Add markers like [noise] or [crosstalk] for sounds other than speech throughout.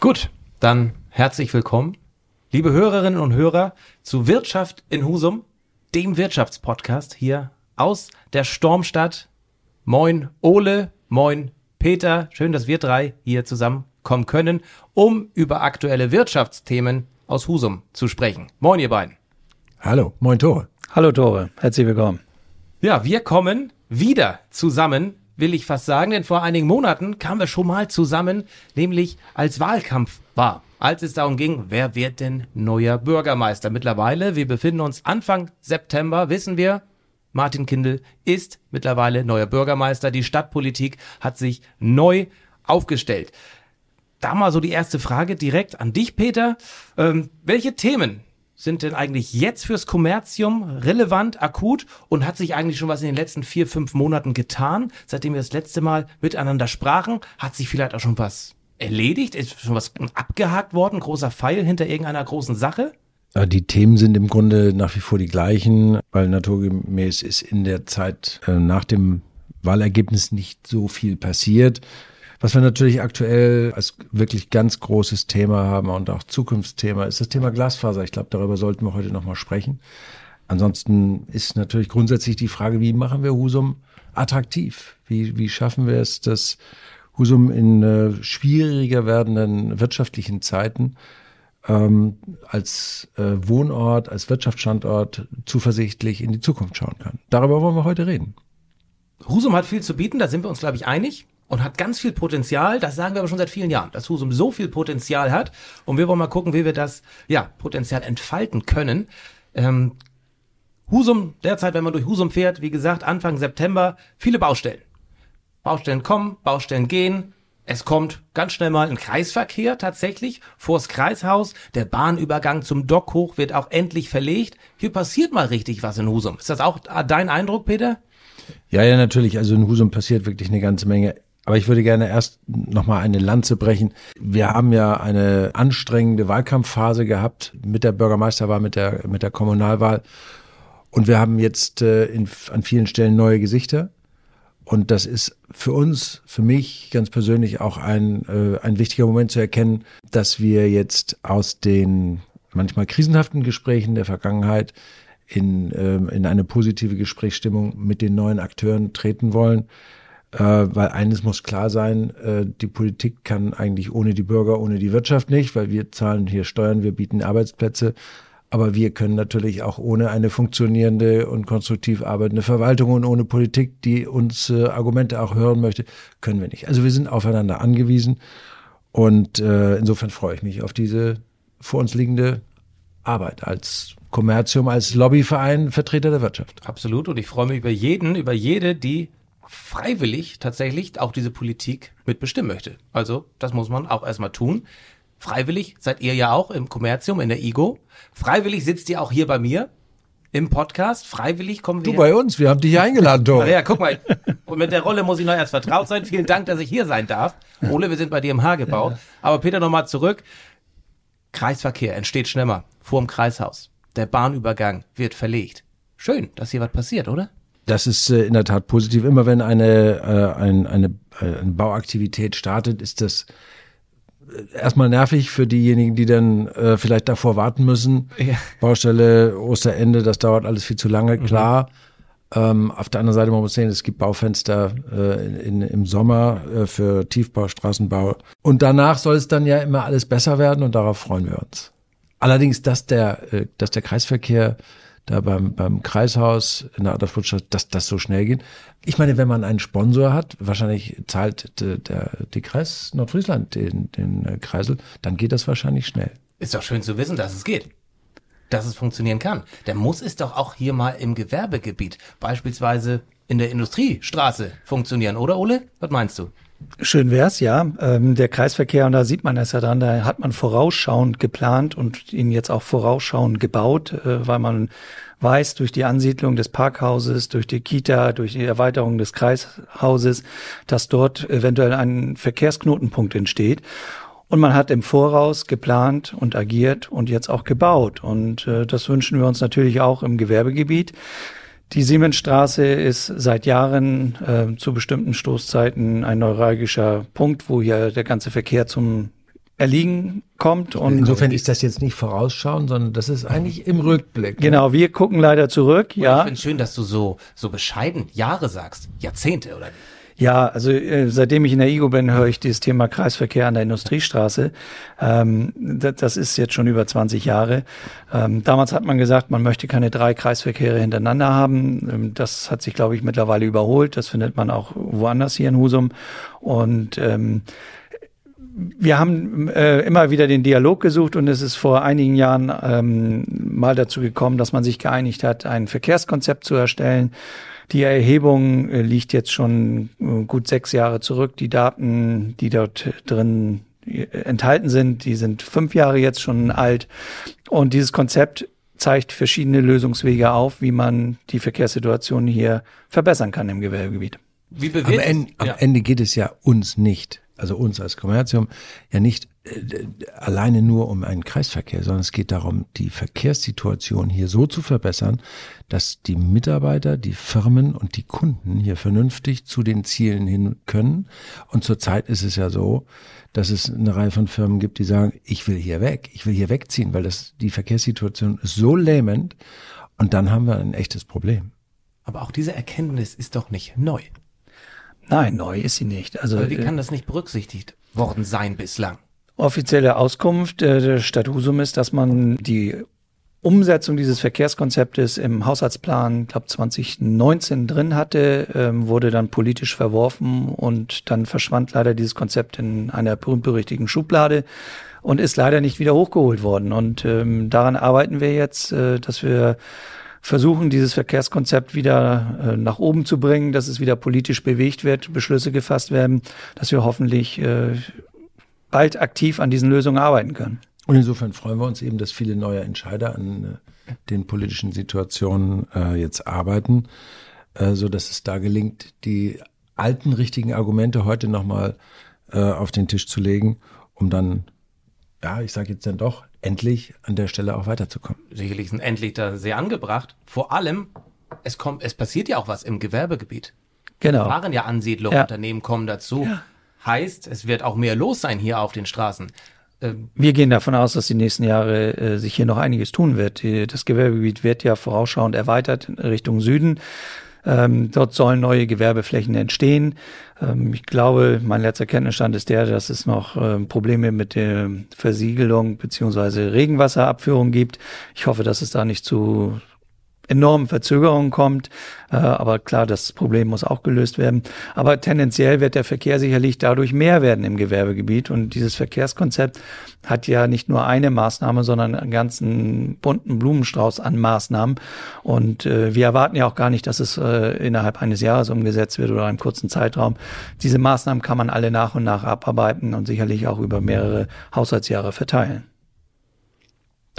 Gut, dann herzlich willkommen, liebe Hörerinnen und Hörer, zu Wirtschaft in Husum, dem Wirtschaftspodcast hier aus der Stormstadt. Moin Ole, moin Peter, schön, dass wir drei hier zusammenkommen können, um über aktuelle Wirtschaftsthemen aus Husum zu sprechen. Moin ihr beiden. Hallo, moin Tore. Hallo Tore, herzlich willkommen. Ja, wir kommen wieder zusammen will ich fast sagen, denn vor einigen Monaten kamen wir schon mal zusammen, nämlich als Wahlkampf war, als es darum ging, wer wird denn neuer Bürgermeister. Mittlerweile, wir befinden uns Anfang September, wissen wir, Martin Kindl ist mittlerweile neuer Bürgermeister. Die Stadtpolitik hat sich neu aufgestellt. Da mal so die erste Frage direkt an dich, Peter. Ähm, welche Themen sind denn eigentlich jetzt fürs Kommerzium relevant, akut und hat sich eigentlich schon was in den letzten vier, fünf Monaten getan, seitdem wir das letzte Mal miteinander sprachen? Hat sich vielleicht auch schon was erledigt? Ist schon was abgehakt worden? Großer Pfeil hinter irgendeiner großen Sache? Die Themen sind im Grunde nach wie vor die gleichen, weil naturgemäß ist in der Zeit äh, nach dem Wahlergebnis nicht so viel passiert. Was wir natürlich aktuell als wirklich ganz großes Thema haben und auch Zukunftsthema ist das Thema Glasfaser. Ich glaube, darüber sollten wir heute nochmal sprechen. Ansonsten ist natürlich grundsätzlich die Frage, wie machen wir Husum attraktiv? Wie, wie schaffen wir es, dass Husum in äh, schwieriger werdenden wirtschaftlichen Zeiten ähm, als äh, Wohnort, als Wirtschaftsstandort zuversichtlich in die Zukunft schauen kann. Darüber wollen wir heute reden. Husum hat viel zu bieten, da sind wir uns, glaube ich, einig und hat ganz viel Potenzial. Das sagen wir aber schon seit vielen Jahren, dass Husum so viel Potenzial hat. Und wir wollen mal gucken, wie wir das ja, Potenzial entfalten können. Ähm, Husum, derzeit, wenn man durch Husum fährt, wie gesagt, Anfang September, viele Baustellen. Baustellen kommen, Baustellen gehen. Es kommt ganz schnell mal ein Kreisverkehr tatsächlich vors Kreishaus. Der Bahnübergang zum Dock hoch wird auch endlich verlegt. Hier passiert mal richtig was in Husum. Ist das auch dein Eindruck, Peter? Ja, ja, natürlich. Also in Husum passiert wirklich eine ganze Menge. Aber ich würde gerne erst nochmal eine Lanze brechen. Wir haben ja eine anstrengende Wahlkampfphase gehabt mit der Bürgermeisterwahl, mit der, mit der Kommunalwahl. Und wir haben jetzt äh, in, an vielen Stellen neue Gesichter. Und das ist für uns, für mich ganz persönlich auch ein, äh, ein wichtiger Moment zu erkennen, dass wir jetzt aus den manchmal krisenhaften Gesprächen der Vergangenheit in, äh, in eine positive Gesprächsstimmung mit den neuen Akteuren treten wollen weil eines muss klar sein, äh, die Politik kann eigentlich ohne die Bürger, ohne die Wirtschaft nicht, weil wir zahlen hier Steuern, wir bieten Arbeitsplätze, aber wir können natürlich auch ohne eine funktionierende und konstruktiv arbeitende Verwaltung und ohne Politik, die uns äh, Argumente auch hören möchte, können wir nicht. Also wir sind aufeinander angewiesen und äh, insofern freue ich mich auf diese vor uns liegende Arbeit als Kommerzium, als Lobbyverein, Vertreter der Wirtschaft. Absolut. Und ich freue mich über jeden, über jede, die freiwillig tatsächlich auch diese Politik mitbestimmen möchte. Also das muss man auch erstmal tun. Freiwillig seid ihr ja auch im Kommerzium, in der IGO. Freiwillig sitzt ihr auch hier bei mir im Podcast. Freiwillig kommen wir. Du bei uns, wir haben dich hier eingeladen, Tor. [laughs] Ja, guck mal. Und mit der Rolle muss ich noch erst vertraut sein. Vielen Dank, dass ich hier sein darf. Ole, wir sind bei dir im Hagebau. Aber Peter, nochmal zurück. Kreisverkehr entsteht schneller vor dem Kreishaus. Der Bahnübergang wird verlegt. Schön, dass hier was passiert, oder? Das ist äh, in der Tat positiv. Immer wenn eine, äh, ein, eine, äh, eine Bauaktivität startet, ist das erstmal nervig für diejenigen, die dann äh, vielleicht davor warten müssen. Ja. Baustelle, Osterende, das dauert alles viel zu lange, mhm. klar. Ähm, auf der anderen Seite, man muss sehen, es gibt Baufenster äh, in, in, im Sommer äh, für Tiefbau, Straßenbau. Und danach soll es dann ja immer alles besser werden und darauf freuen wir uns. Allerdings, dass der, dass der Kreisverkehr da beim, beim Kreishaus in der Adolf-Stadt, dass das so schnell geht. Ich meine, wenn man einen Sponsor hat, wahrscheinlich zahlt der, der die Kreis Nordfriesland den, den äh, Kreisel, dann geht das wahrscheinlich schnell. Ist doch schön zu wissen, dass es geht. Dass es funktionieren kann. Der muss es doch auch hier mal im Gewerbegebiet, beispielsweise in der Industriestraße funktionieren, oder Ole? Was meinst du? Schön wär's, ja. Ähm, der Kreisverkehr, und da sieht man es ja dann, da hat man vorausschauend geplant und ihn jetzt auch vorausschauend gebaut, äh, weil man weiß, durch die Ansiedlung des Parkhauses, durch die Kita, durch die Erweiterung des Kreishauses, dass dort eventuell ein Verkehrsknotenpunkt entsteht. Und man hat im Voraus geplant und agiert und jetzt auch gebaut. Und äh, das wünschen wir uns natürlich auch im Gewerbegebiet. Die Siemensstraße ist seit Jahren äh, zu bestimmten Stoßzeiten ein neuralgischer Punkt, wo hier der ganze Verkehr zum Erliegen kommt. Und Insofern ist das jetzt nicht vorausschauen, sondern das ist eigentlich im Rückblick. ne? Genau, wir gucken leider zurück, Ich ja. finde es schön, dass du so, so bescheiden Jahre sagst. Jahrzehnte, oder nicht? Ja, also äh, seitdem ich in der IGO bin, höre ich dieses Thema Kreisverkehr an der Industriestraße. Ähm, das, das ist jetzt schon über 20 Jahre. Ähm, damals hat man gesagt, man möchte keine drei Kreisverkehre hintereinander haben. Ähm, das hat sich, glaube ich, mittlerweile überholt. Das findet man auch woanders hier in Husum. Und ähm, wir haben äh, immer wieder den Dialog gesucht und es ist vor einigen Jahren ähm, mal dazu gekommen, dass man sich geeinigt hat, ein Verkehrskonzept zu erstellen. Die Erhebung äh, liegt jetzt schon äh, gut sechs Jahre zurück. Die Daten, die dort drin äh, enthalten sind, die sind fünf Jahre jetzt schon alt. Und dieses Konzept zeigt verschiedene Lösungswege auf, wie man die Verkehrssituation hier verbessern kann im Gewerbegebiet. Wie Am, Ende, am ja. Ende geht es ja uns nicht, also uns als Kommerzium, ja nicht äh, alleine nur um einen Kreisverkehr, sondern es geht darum, die Verkehrssituation hier so zu verbessern, dass die Mitarbeiter, die Firmen und die Kunden hier vernünftig zu den Zielen hin können. Und zurzeit ist es ja so, dass es eine Reihe von Firmen gibt, die sagen, ich will hier weg, ich will hier wegziehen, weil das die Verkehrssituation ist so lähmend. Und dann haben wir ein echtes Problem. Aber auch diese Erkenntnis ist doch nicht neu. Nein, neu ist sie nicht. Also Aber wie äh, kann das nicht berücksichtigt worden sein bislang? offizielle Auskunft äh, der Stadt Husum ist, dass man die Umsetzung dieses Verkehrskonzeptes im Haushaltsplan, glaube 2019 drin hatte, ähm, wurde dann politisch verworfen und dann verschwand leider dieses Konzept in einer berühmt-berüchtigten Schublade und ist leider nicht wieder hochgeholt worden. Und ähm, daran arbeiten wir jetzt, äh, dass wir versuchen, dieses Verkehrskonzept wieder äh, nach oben zu bringen, dass es wieder politisch bewegt wird, Beschlüsse gefasst werden, dass wir hoffentlich äh, bald aktiv an diesen Lösungen arbeiten können. Und insofern freuen wir uns eben, dass viele neue Entscheider an äh, den politischen Situationen äh, jetzt arbeiten, äh, so dass es da gelingt, die alten richtigen Argumente heute nochmal auf den Tisch zu legen, um dann, ja, ich sage jetzt dann doch, endlich an der Stelle auch weiterzukommen. Sicherlich sind endlich da sehr angebracht. Vor allem, es kommt, es passiert ja auch was im Gewerbegebiet. Genau. Waren ja Ansiedlungen, Ja. Unternehmen kommen dazu. Heißt, es wird auch mehr los sein hier auf den Straßen. Ähm, Wir gehen davon aus, dass die nächsten Jahre äh, sich hier noch einiges tun wird. Das Gewerbegebiet wird ja vorausschauend erweitert in Richtung Süden. Ähm, dort sollen neue Gewerbeflächen entstehen. Ähm, ich glaube, mein letzter Kenntnisstand ist der, dass es noch ähm, Probleme mit der Versiegelung beziehungsweise Regenwasserabführung gibt. Ich hoffe, dass es da nicht zu enormen Verzögerungen kommt. Äh, aber klar, das Problem muss auch gelöst werden. Aber tendenziell wird der Verkehr sicherlich dadurch mehr werden im Gewerbegebiet. Und dieses Verkehrskonzept hat ja nicht nur eine Maßnahme, sondern einen ganzen bunten Blumenstrauß an Maßnahmen. Und äh, wir erwarten ja auch gar nicht, dass es äh, innerhalb eines Jahres umgesetzt wird oder einem kurzen Zeitraum. Diese Maßnahmen kann man alle nach und nach abarbeiten und sicherlich auch über mehrere Haushaltsjahre verteilen.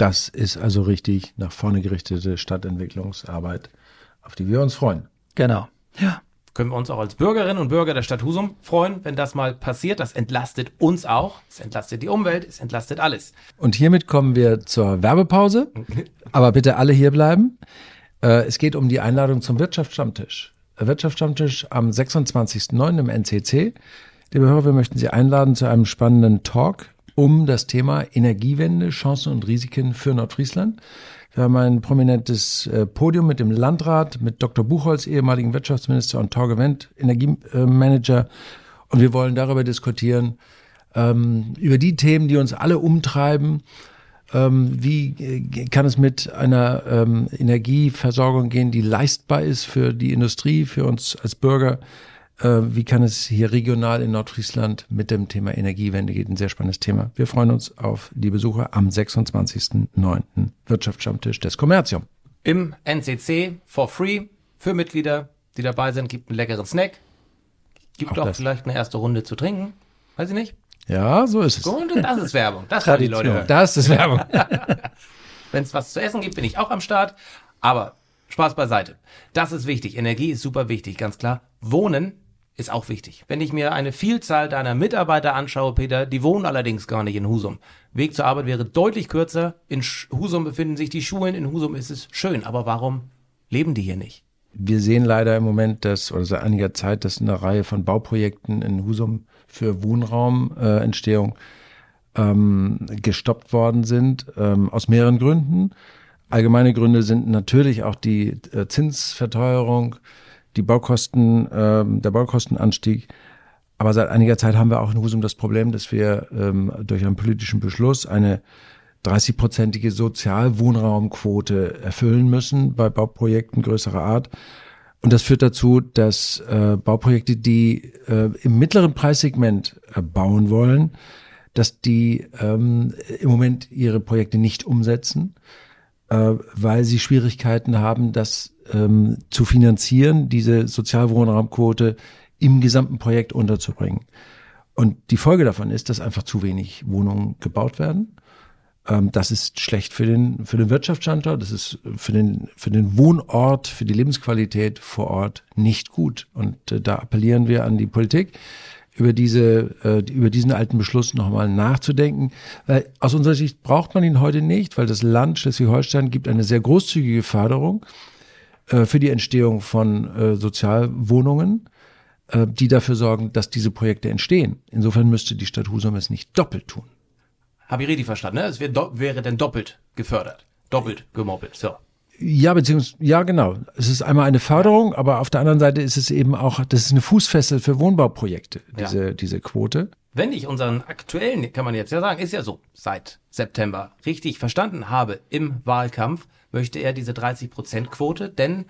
Das ist also richtig nach vorne gerichtete Stadtentwicklungsarbeit, auf die wir uns freuen. Genau. Ja. können wir uns auch als Bürgerinnen und Bürger der Stadt Husum freuen, wenn das mal passiert. Das entlastet uns auch. Es entlastet die Umwelt, es entlastet alles. Und hiermit kommen wir zur Werbepause. [laughs] Aber bitte alle hier bleiben. Äh, Es geht um die Einladung zum Wirtschaftsstammtisch. Der Wirtschaftsstammtisch am 26.09. im NCC. Liebe Hörer, wir möchten Sie einladen zu einem spannenden Talk um das Thema Energiewende, Chancen und Risiken für Nordfriesland. Wir haben ein prominentes äh, Podium mit dem Landrat, mit Dr. Buchholz, ehemaligen Wirtschaftsminister und Torge Wendt, Energiemanager. Und wir wollen darüber diskutieren, ähm, über die Themen, die uns alle umtreiben. Ähm, wie äh, kann es mit einer ähm, Energieversorgung gehen, die leistbar ist für die Industrie, für uns als Bürger? Äh, wie kann es hier regional in Nordfriesland mit dem Thema Energiewende geht? Ein sehr spannendes Thema. Wir freuen uns auf die Besucher am 26.09. Wirtschaftsstammtisch des Kommerzium. Im NCC for free für Mitglieder, die dabei sind, gibt einen leckeren Snack. Gibt Auch auch, vielleicht eine erste Runde zu trinken. Weiß ich nicht. Ja, so ist es. Und das ist Werbung. Das wollen die Leute hören. Das ist Werbung. [laughs] Wenn es was zu essen gibt, bin ich auch am Start. Aber Spaß beiseite. Das ist wichtig. Energie ist super wichtig, ganz klar. Wohnen ist auch wichtig. Wenn ich mir eine Vielzahl deiner Mitarbeiter anschaue, Peter, die wohnen allerdings gar nicht in Husum. Weg zur Arbeit wäre deutlich kürzer. In Husum befinden sich die Schulen, in Husum ist es schön. Aber warum leben die hier nicht? Wir sehen leider im Moment, dass, oder seit einiger Zeit, dass eine Reihe von Bauprojekten in Husum für Wohnraumentstehung ähm, gestoppt worden sind, ähm, aus mehreren Gründen. Allgemeine Gründe sind natürlich auch die äh, Zinsverteuerung, die Baukosten, ähm, der Baukostenanstieg. Aber seit einiger Zeit haben wir auch in Husum das Problem, dass wir ähm, durch einen politischen Beschluss eine 30-prozentige Sozialwohnraumquote erfüllen müssen bei Bauprojekten größerer Art. Und das führt dazu, dass äh, Bauprojekte, die äh, im mittleren Preissegment äh, bauen wollen, dass die ähm, im Moment ihre Projekte nicht umsetzen, äh, weil sie Schwierigkeiten haben, das ähm, zu finanzieren, diese Sozialwohnraumquote im gesamten Projekt unterzubringen. Und die Folge davon ist, dass einfach zu wenig Wohnungen gebaut werden. Ähm, das ist schlecht für den, für den Wirtschaftsstandort, das ist für den, für den Wohnort, für die Lebensqualität vor Ort nicht gut. Und äh, da appellieren wir an die Politik, über diese, äh, über diesen alten Beschluss nochmal nachzudenken. Weil aus unserer Sicht braucht man ihn heute nicht, weil das Land Schleswig-Holstein gibt eine sehr großzügige Förderung äh, für die Entstehung von äh, Sozialwohnungen, äh, die dafür sorgen, dass diese Projekte entstehen. Insofern müsste die Stadt Husum es nicht doppelt tun. Habe ich richtig verstanden, ne? Es wär, wäre denn doppelt gefördert. Doppelt gemoppelt, so. Ja, beziehungsweise, ja, genau. Es ist einmal eine Förderung, aber auf der anderen Seite ist es eben auch, das ist eine Fußfessel für Wohnbauprojekte, diese, ja. diese Quote. Wenn ich unseren aktuellen, kann man jetzt ja sagen, ist ja so, seit September richtig verstanden habe im Wahlkampf, möchte er diese 30-Prozent-Quote, denn,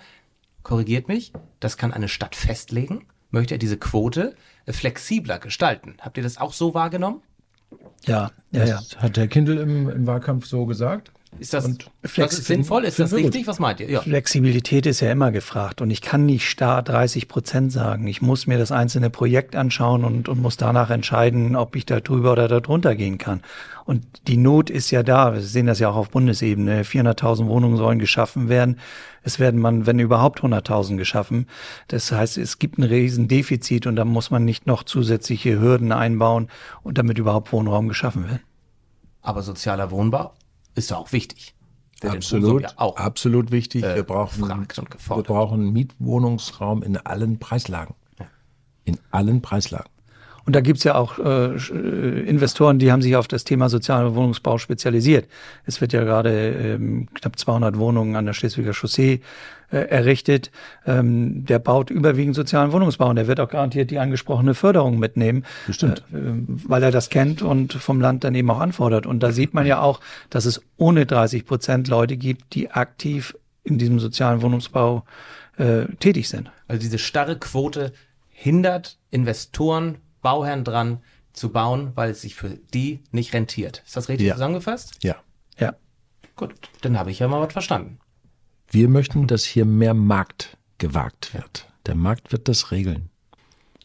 korrigiert mich, das kann eine Stadt festlegen, möchte er diese Quote flexibler gestalten. Habt ihr das auch so wahrgenommen? Ja, ja, ja. Hat Herr Kindl im, im Wahlkampf so gesagt? Ist das, das ist sinnvoll? Ist das richtig? Was meint ihr? Ja. Flexibilität ist ja immer gefragt und ich kann nicht starr 30 Prozent sagen. Ich muss mir das einzelne Projekt anschauen und, und muss danach entscheiden, ob ich da drüber oder da drunter gehen kann. Und die Not ist ja da. Wir sehen das ja auch auf Bundesebene. 400.000 Wohnungen sollen geschaffen werden. Es werden man, wenn überhaupt 100.000 geschaffen. Das heißt, es gibt ein Riesendefizit und da muss man nicht noch zusätzliche Hürden einbauen und damit überhaupt Wohnraum geschaffen wird. Aber sozialer Wohnbau ist ja auch wichtig. Absolut, ja auch, absolut wichtig. Äh, wir brauchen, wir brauchen Mietwohnungsraum in allen Preislagen. In allen Preislagen. Und da gibt's ja auch äh, äh, Investoren, die haben sich auf das Thema sozialer Wohnungsbau spezialisiert. Es wird ja gerade ähm, knapp 200 Wohnungen an der Schleswiger Chaussee äh, errichtet. Ähm, der baut überwiegend sozialen Wohnungsbau und der wird auch garantiert die angesprochene Förderung mitnehmen, Bestimmt. Äh, weil er das kennt und vom Land dann eben auch anfordert. Und da sieht man ja auch, dass es ohne 30 Prozent Leute gibt, die aktiv in diesem sozialen Wohnungsbau äh, tätig sind. Also diese starre Quote hindert Investoren Bauherren dran zu bauen, weil es sich für die nicht rentiert. Ist das richtig ja. zusammengefasst? Ja. Ja. Gut, dann habe ich ja mal was verstanden. Wir möchten, dass hier mehr Markt gewagt wird. Der Markt wird das regeln.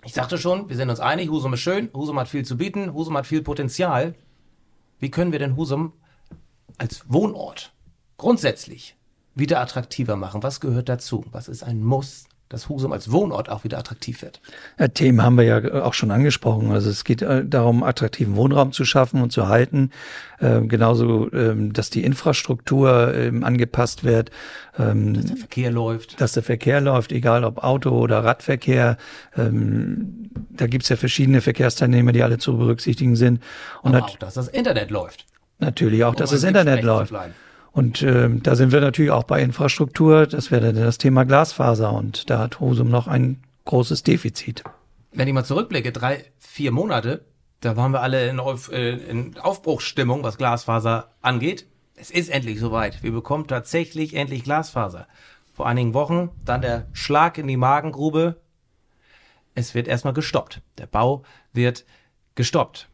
Ich sagte schon, wir sind uns einig, Husum ist schön, Husum hat viel zu bieten, Husum hat viel Potenzial. Wie können wir denn Husum als Wohnort grundsätzlich wieder attraktiver machen? Was gehört dazu? Was ist ein Muss? Dass Husum als Wohnort auch wieder attraktiv wird. Ja, Themen haben wir ja auch schon angesprochen. Also es geht äh, darum, attraktiven Wohnraum zu schaffen und zu halten. Ähm, genauso, ähm, dass die Infrastruktur ähm, angepasst wird. Ähm, dass der Verkehr läuft. Dass der Verkehr läuft, egal ob Auto oder Radverkehr. Ähm, da gibt's ja verschiedene Verkehrsteilnehmer, die alle zu berücksichtigen sind. Und Aber auch, dass das Internet läuft. Natürlich auch, dass das Internet läuft. Und äh, da sind wir natürlich auch bei Infrastruktur. Das wäre dann das Thema Glasfaser. Und da hat Husum noch ein großes Defizit. Wenn ich mal zurückblicke, drei, vier Monate, da waren wir alle in, Auf, äh, in Aufbruchsstimmung, was Glasfaser angeht. Es ist endlich soweit. Wir bekommen tatsächlich endlich Glasfaser. Vor einigen Wochen dann der Schlag in die Magengrube. Es wird erstmal gestoppt. Der Bau wird gestoppt.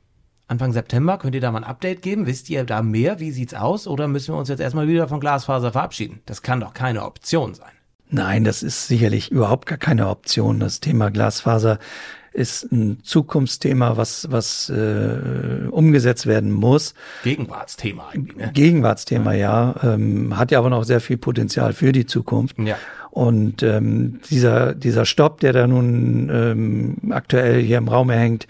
Anfang September. Könnt ihr da mal ein Update geben? Wisst ihr da mehr? Wie sieht's aus? Oder müssen wir uns jetzt erstmal wieder von Glasfaser verabschieden? Das kann doch keine Option sein. Nein, das ist sicherlich überhaupt gar keine Option. Das Thema Glasfaser ist ein Zukunftsthema, was, was äh, umgesetzt werden muss. Gegenwartsthema eigentlich. Ne? Gegenwartsthema, ja. ja ähm, hat ja aber noch sehr viel Potenzial für die Zukunft. Ja. Und ähm, dieser, dieser Stopp, der da nun ähm, aktuell hier im Raum hängt,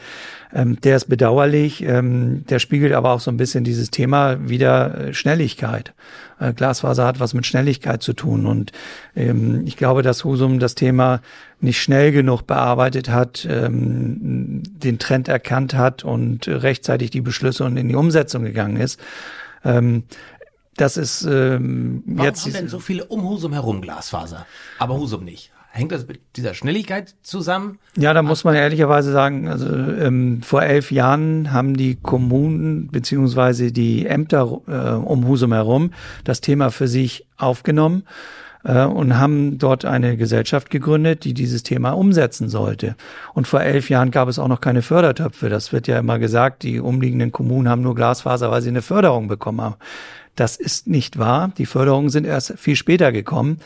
ähm, der ist bedauerlich. Ähm, der spiegelt aber auch so ein bisschen dieses Thema wieder äh, Schnelligkeit. Äh, Glasfaser hat was mit Schnelligkeit zu tun. Und ähm, ich glaube, dass Husum das Thema nicht schnell genug bearbeitet hat, ähm, den Trend erkannt hat und rechtzeitig die Beschlüsse und in die Umsetzung gegangen ist. Ähm, das ist ähm, Warum jetzt. haben denn so viele um Husum herum Glasfaser, aber Husum nicht? Hängt das mit dieser Schnelligkeit zusammen? Ja, da muss man ehrlicherweise sagen, also ähm, vor elf Jahren haben die Kommunen beziehungsweise die Ämter äh, um Husum herum das Thema für sich aufgenommen äh, und haben dort eine Gesellschaft gegründet, die dieses Thema umsetzen sollte. Und vor elf Jahren gab es auch noch keine Fördertöpfe. Das wird ja immer gesagt, die umliegenden Kommunen haben nur Glasfaser, weil sie eine Förderung bekommen haben. Das ist nicht wahr. Die Förderungen sind erst viel später gekommen.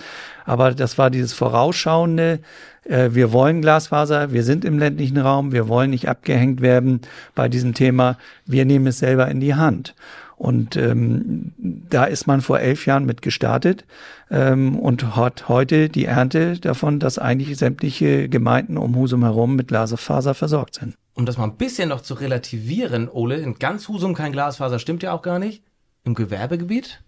Aber das war dieses vorausschauende, äh, wir wollen Glasfaser, wir sind im ländlichen Raum, wir wollen nicht abgehängt werden bei diesem Thema, wir nehmen es selber in die Hand. Und ähm, da ist man vor elf Jahren mit gestartet ähm, und hat heute die Ernte davon, dass eigentlich sämtliche Gemeinden um Husum herum mit Glasfaser versorgt sind. Um das mal ein bisschen noch zu relativieren, Ole, in ganz Husum kein Glasfaser stimmt ja auch gar nicht. Im Gewerbegebiet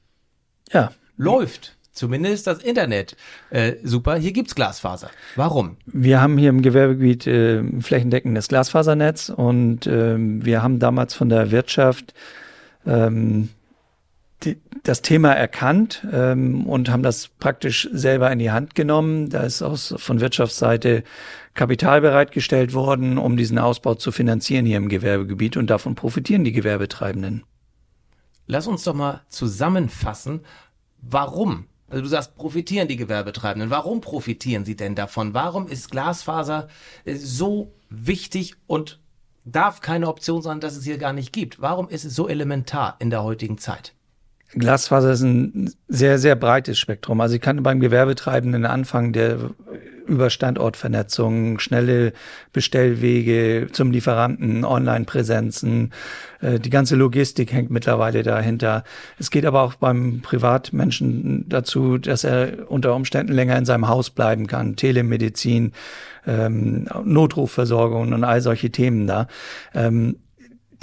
Ja, läuft zumindest das Internet äh, super. Hier gibt's Glasfaser. Warum? Wir haben hier im Gewerbegebiet äh, flächendeckendes Glasfasernetz und ähm, wir haben damals von der Wirtschaft ähm, die, das Thema erkannt ähm, und haben das praktisch selber in die Hand genommen. Da ist aus, von Wirtschaftsseite Kapital bereitgestellt worden, um diesen Ausbau zu finanzieren hier im Gewerbegebiet und davon profitieren die Gewerbetreibenden. Lass uns doch mal zusammenfassen, warum. Also du sagst, profitieren die Gewerbetreibenden. Warum profitieren sie denn davon? Warum ist Glasfaser äh, so wichtig und darf keine Option sein, dass es hier gar nicht gibt? Warum ist es so elementar in der heutigen Zeit? Glasfaser ist ein sehr, sehr breites Spektrum. Also ich kann beim Gewerbetreibenden anfangen, der über Standortvernetzung, schnelle Bestellwege zum Lieferanten, Online-Präsenzen, äh, die ganze Logistik hängt mittlerweile dahinter. Es geht aber auch beim Privatmenschen dazu, dass er unter Umständen länger in seinem Haus bleiben kann. Telemedizin, ähm, Notrufversorgung und all solche Themen da. Ähm,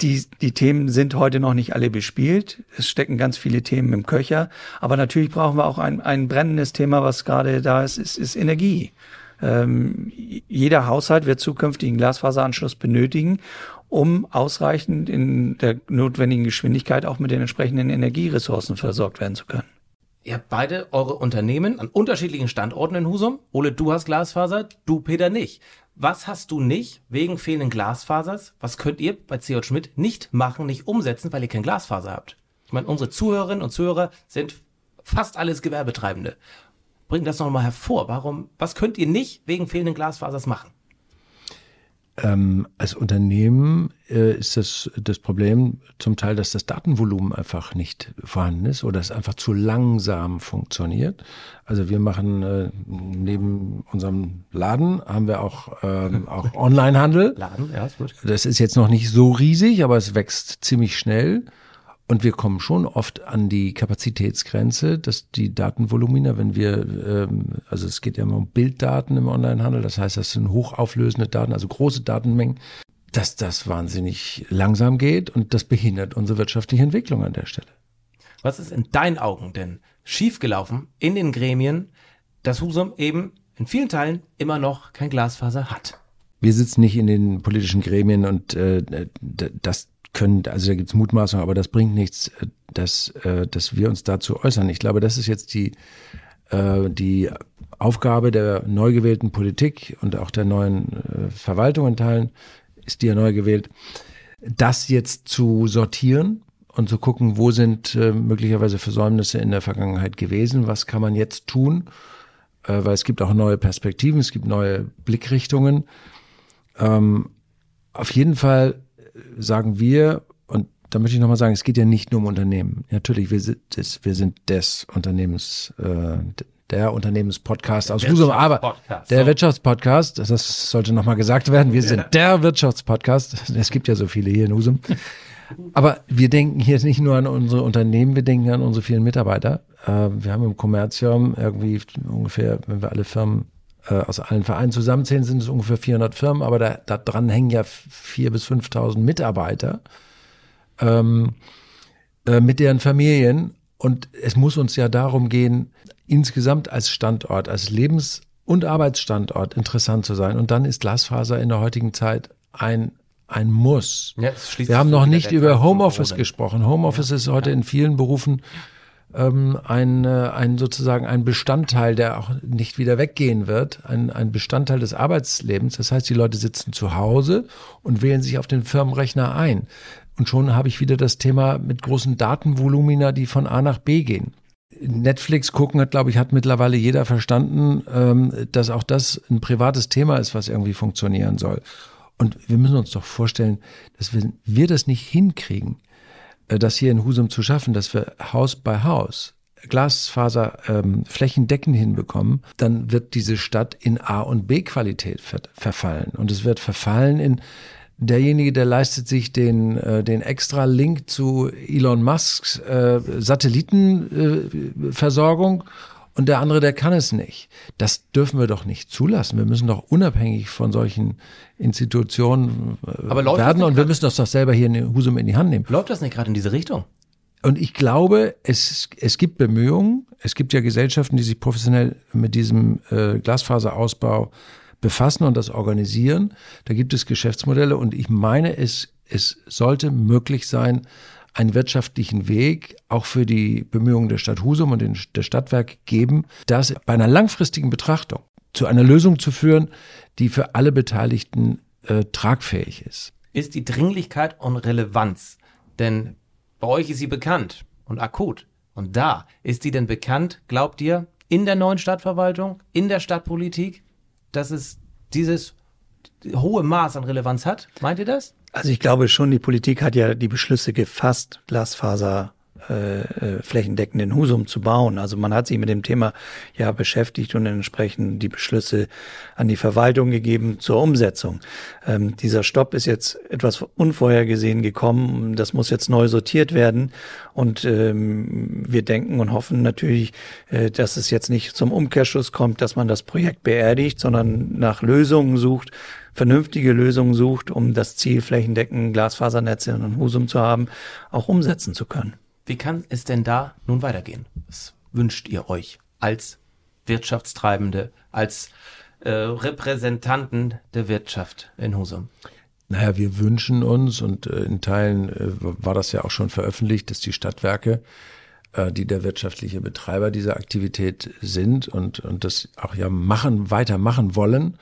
die, die Themen sind heute noch nicht alle bespielt. Es stecken ganz viele Themen im Köcher. Aber natürlich brauchen wir auch ein, ein brennendes Thema, was gerade da ist, ist, ist Energie. Ähm, jeder Haushalt wird zukünftig einen Glasfaseranschluss benötigen, um ausreichend in der notwendigen Geschwindigkeit auch mit den entsprechenden Energieressourcen versorgt werden zu können. Ihr habt beide eure Unternehmen an unterschiedlichen Standorten in Husum. Ole, du hast Glasfaser, du Peter nicht. Was hast du nicht wegen fehlenden Glasfasers? Was könnt ihr bei CO Schmidt nicht machen, nicht umsetzen, weil ihr kein Glasfaser habt? Ich meine, unsere Zuhörerinnen und Zuhörer sind fast alles Gewerbetreibende. Bringt das nochmal hervor. Warum, was könnt ihr nicht wegen fehlenden Glasfasers machen? Ähm, als Unternehmen äh, ist das das Problem zum Teil, dass das Datenvolumen einfach nicht vorhanden ist oder es einfach zu langsam funktioniert. Also wir machen äh, neben unserem Laden haben wir auch ähm, [laughs] auch Onlinehandel. Laden, ja, ist gut. Das ist jetzt noch nicht so riesig, aber es wächst ziemlich schnell. Und wir kommen schon oft an die Kapazitätsgrenze, dass die Datenvolumina, wenn wir, ähm, also es geht ja immer um Bilddaten im Onlinehandel, das heißt, das sind hochauflösende Daten, also große Datenmengen, dass das wahnsinnig langsam geht und das behindert unsere wirtschaftliche Entwicklung an der Stelle. Was ist in deinen Augen denn schiefgelaufen in den Gremien, dass Husum eben in vielen Teilen immer noch kein Glasfaser hat? Wir sitzen nicht in den politischen Gremien und äh, das können, also da gibt's Mutmaßungen, aber das bringt nichts, äh, dass, äh, dass wir uns dazu äußern. Ich glaube, das ist jetzt die, äh, die Aufgabe der neu gewählten Politik und auch der neuen Verwaltung in Teilen, ist die ja neu gewählt, das jetzt zu sortieren und zu gucken, wo sind möglicherweise Versäumnisse in der Vergangenheit gewesen, was kann man jetzt tun, weil es gibt auch neue Perspektiven, es gibt neue Blickrichtungen. Ähm, auf jeden Fall sagen wir, und da möchte ich nochmal sagen, es geht ja nicht nur um Unternehmen. Natürlich, wir sind des, wir sind des Unternehmens, äh, der Unternehmenspodcast aus Husum, aber der so. Wirtschaftspodcast, das sollte nochmal gesagt werden, wir sind der Wirtschaftspodcast, es gibt ja so viele hier in Husum. Aber wir denken hier nicht nur an unsere Unternehmen, wir denken an unsere vielen Mitarbeiter. Äh, wir haben im Kommerzium irgendwie ungefähr, wenn wir alle Firmen aus allen Vereinen zusammenzählen, sind es ungefähr 400 Firmen, aber da, da dran hängen ja 4.000 bis 5.000 Mitarbeiter ähm, äh, mit deren Familien. Und es muss uns ja darum gehen, insgesamt als Standort, als Lebens- und Arbeitsstandort interessant zu sein. Und dann ist Glasfaser in der heutigen Zeit ein ein Muss. Ja, Wir haben noch nicht über Homeoffice gesprochen. Homeoffice ja, ist heute ja. in vielen Berufen ähm, ein, äh, ein sozusagen ein Bestandteil, der auch nicht wieder weggehen wird, ein, ein Bestandteil des Arbeitslebens. Das heißt, die Leute sitzen zu Hause und wählen sich auf den Firmenrechner ein. Und schon habe ich wieder das Thema mit großen Datenvolumina, die von A nach B gehen. Netflix gucken hat, glaube ich, hat mittlerweile jeder verstanden, ähm, dass auch das ein privates Thema ist, was irgendwie funktionieren soll. Und wir müssen uns doch vorstellen, dass wir, wir das nicht hinkriegen, das hier in Husum zu schaffen, dass wir Haus bei Haus Glasfaser ähm, flächendeckend hinbekommen, dann wird diese Stadt in A und B Qualität ver verfallen. Und es wird verfallen in derjenige, der leistet sich den, äh, den extra Link zu Elon Musks äh, Satellitenversorgung äh, und der andere, der kann es nicht. Das dürfen wir doch nicht zulassen. Wir müssen doch unabhängig von solchen Institutionen äh, werden und wir müssen das doch selber hier in Husum in die Hand nehmen. Läuft das nicht gerade in diese Richtung? Und ich glaube, es, es gibt Bemühungen. Es gibt ja Gesellschaften, die sich professionell mit diesem äh, Glasfaserausbau befassen und das organisieren. Da gibt es Geschäftsmodelle und ich meine, es, es sollte möglich sein, einen wirtschaftlichen Weg auch für die Bemühungen der Stadt Husum und der Stadtwerke geben, das bei einer langfristigen Betrachtung zu einer Lösung zu führen, die für alle Beteiligten äh, tragfähig ist. Ist die Dringlichkeit und Relevanz, denn bei euch ist sie bekannt und akut. Und da ist sie denn bekannt, glaubt ihr, in der neuen Stadtverwaltung, in der Stadtpolitik, dass es dieses hohe Maß an Relevanz hat? Meint ihr das? Also ich glaube schon, die Politik hat ja die Beschlüsse gefasst, Glasfaser äh, äh, flächendeckend Husum zu bauen. Also man hat sich mit dem Thema ja beschäftigt und entsprechend die Beschlüsse an die Verwaltung gegeben zur Umsetzung. Ähm, dieser Stopp ist jetzt etwas unvorhergesehen gekommen. Das muss jetzt neu sortiert werden. Und ähm, wir denken und hoffen natürlich, äh, dass es jetzt nicht zum Umkehrschluss kommt, dass man das Projekt beerdigt, sondern nach Lösungen sucht, vernünftige Lösungen sucht, um das Ziel flächendeckend Glasfasernetze in Husum zu haben, auch umsetzen zu können. Wie kann es denn da nun weitergehen? Was wünscht ihr euch als Wirtschaftstreibende, als äh, Repräsentanten der Wirtschaft in Husum? Naja, wir wünschen uns, und äh, in Teilen äh, war das ja auch schon veröffentlicht, dass die Stadtwerke, äh, die der wirtschaftliche Betreiber dieser Aktivität sind und, und das auch ja machen, weitermachen wollen,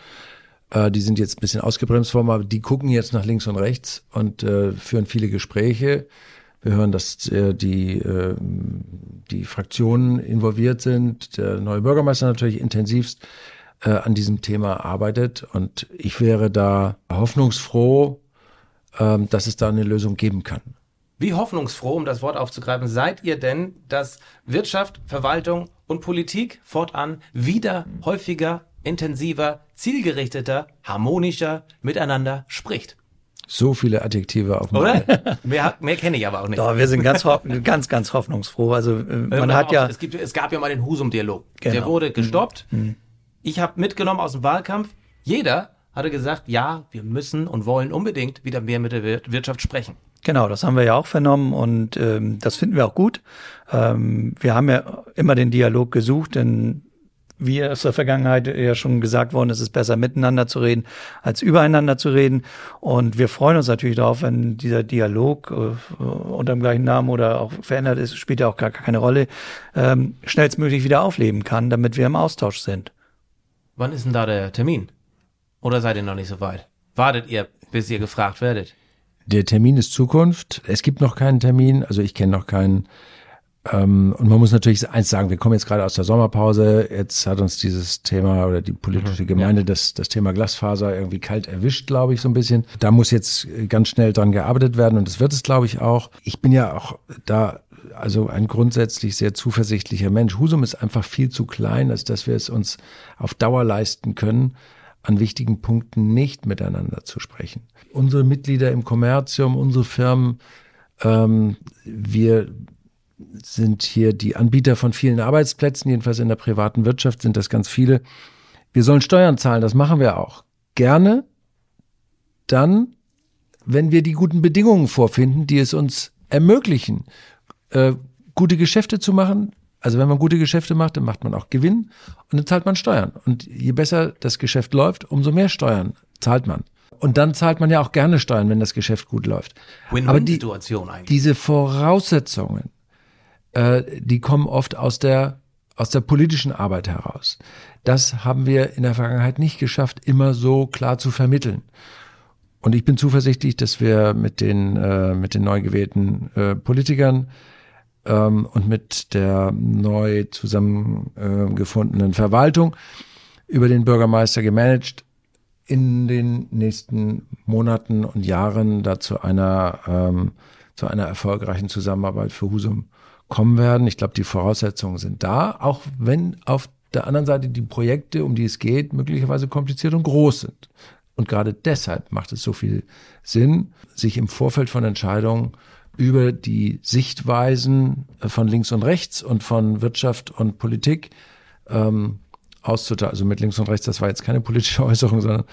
äh, die sind jetzt ein bisschen ausgebremst worden, aber die gucken jetzt nach links und rechts und äh, führen viele Gespräche wir hören, dass äh, die, äh, die Fraktionen involviert sind, der neue Bürgermeister natürlich intensivst äh, an diesem Thema arbeitet. Und ich wäre da hoffnungsfroh, äh, dass es da eine Lösung geben kann. Wie hoffnungsfroh, um das Wort aufzugreifen, seid ihr denn, dass Wirtschaft, Verwaltung und Politik fortan wieder häufiger, intensiver, zielgerichteter, harmonischer miteinander spricht? So viele Adjektive auf dem Oder? [laughs] mehr, mehr kenne ich aber auch nicht. Doch, wir sind ganz, ganz, ganz hoffnungsfroh. Also äh, man hat ja. Es, gibt, es gab ja mal den Husum-Dialog. Genau. Der wurde gestoppt. Mhm. mhm. Ich habe mitgenommen aus dem Wahlkampf. Jeder hatte gesagt, ja, wir müssen und wollen unbedingt wieder mehr mit der Wirtschaft sprechen. Genau, das haben wir ja auch vernommen und ähm, das finden wir auch gut. Ähm, wir haben ja immer den Dialog gesucht, denn wie aus der Vergangenheit ja schon gesagt worden ist, es ist besser miteinander zu reden, als übereinander zu reden. Und wir freuen uns natürlich darauf, wenn dieser Dialog äh, unter dem gleichen Namen oder auch verändert ist, spielt ja auch gar keine Rolle, ähm, schnellstmöglich wieder aufleben kann, damit wir im Austausch sind. Wann ist denn da der Termin? Oder seid ihr noch nicht so weit? Wartet ihr, bis ihr gefragt werdet? Der Termin ist Zukunft. Es gibt noch keinen Termin, also ich kenne noch keinen. Ähm, und man muss natürlich eins sagen, wir kommen jetzt gerade aus der Sommerpause, jetzt hat uns dieses Thema oder die politische mhm, Gemeinde ja. das, das Thema Glasfaser irgendwie kalt erwischt, glaube ich, so ein bisschen. Da muss jetzt ganz schnell dran gearbeitet werden und das wird es, glaube ich, auch. Ich bin ja auch da also ein grundsätzlich sehr zuversichtlicher Mensch. Husum ist einfach viel zu klein, als dass wir es uns auf Dauer leisten können, an wichtigen Punkten nicht miteinander zu sprechen. Unsere Mitglieder im Kommerzium, unsere Firmen Ähm, wir sind hier die Anbieter von vielen Arbeitsplätzen, jedenfalls in der privaten Wirtschaft sind das ganz viele. Wir sollen Steuern zahlen, das machen wir auch. Gerne dann, wenn wir die guten Bedingungen vorfinden, die es uns ermöglichen, äh, gute Geschäfte zu machen. Also wenn man gute Geschäfte macht, dann macht man auch Gewinn und dann zahlt man Steuern. Und je besser das Geschäft läuft, umso mehr Steuern zahlt man. Und dann zahlt man ja auch gerne Steuern, wenn das Geschäft gut läuft. Win-win-Situation eigentlich. Diese Voraussetzungen, äh, die kommen oft aus der aus der politischen Arbeit heraus. Das haben wir in der Vergangenheit nicht geschafft, immer so klar zu vermitteln. Und ich bin zuversichtlich, dass wir mit den, äh, mit den neu gewählten äh, Politikern ähm, und mit der neu zusammengefundenen Verwaltung über den Bürgermeister gemanagt in den nächsten Monaten und Jahren dazu einer, ähm, zu einer erfolgreichen Zusammenarbeit für Husum kommen werden. Ich glaube, die Voraussetzungen sind da, auch wenn auf der anderen Seite die Projekte, um die es geht, möglicherweise kompliziert und groß sind. Und gerade deshalb macht es so viel Sinn, sich im Vorfeld von Entscheidungen über die Sichtweisen von links und rechts und von Wirtschaft und Politik ähm, auszuteilen. Also mit links und rechts, das war jetzt keine politische [laughs] Äußerung, sondern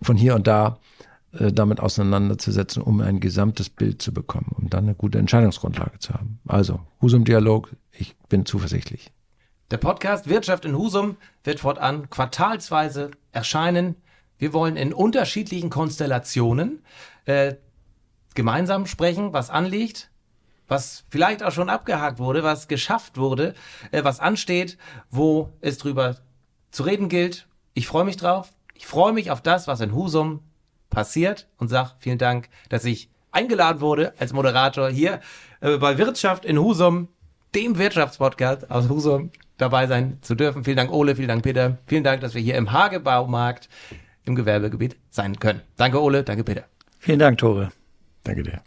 von hier und da äh, damit auseinanderzusetzen, um ein gesamtes Bild zu bekommen, um dann eine gute Entscheidungsgrundlage zu haben. Also, Husum-Dialog, ich bin zuversichtlich. Der Podcast Wirtschaft in Husum wird fortan quartalsweise erscheinen. Wir wollen in unterschiedlichen Konstellationen äh, gemeinsam sprechen, was anliegt, was vielleicht auch schon abgehakt wurde, was geschafft wurde, äh, was ansteht, wo es drüber zu reden gilt. Ich freue mich drauf. Ich freue mich auf das, was in Husum passiert und sag vielen Dank, dass ich eingeladen wurde als Moderator hier äh, bei Wirtschaft in Husum, dem Wirtschaftspodcast aus Husum dabei sein zu dürfen. Vielen Dank Ole, vielen Dank Peter, vielen Dank, dass wir hier im Hagebaumarkt im Gewerbegebiet sein können. Danke Ole, danke Peter. Vielen Dank Tore. Danke dir.